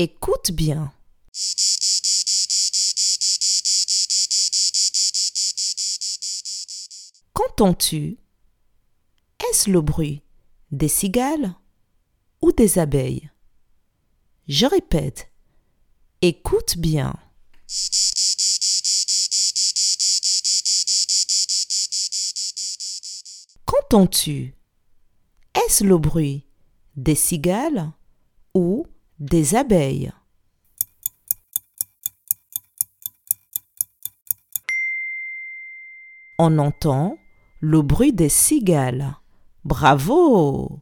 Écoute bien. Qu'entends-tu? Est-ce le bruit des cigales ou des abeilles? Je répète. Écoute bien. Qu'entends-tu? Est-ce le bruit des cigales des abeilles On entend le bruit des cigales. Bravo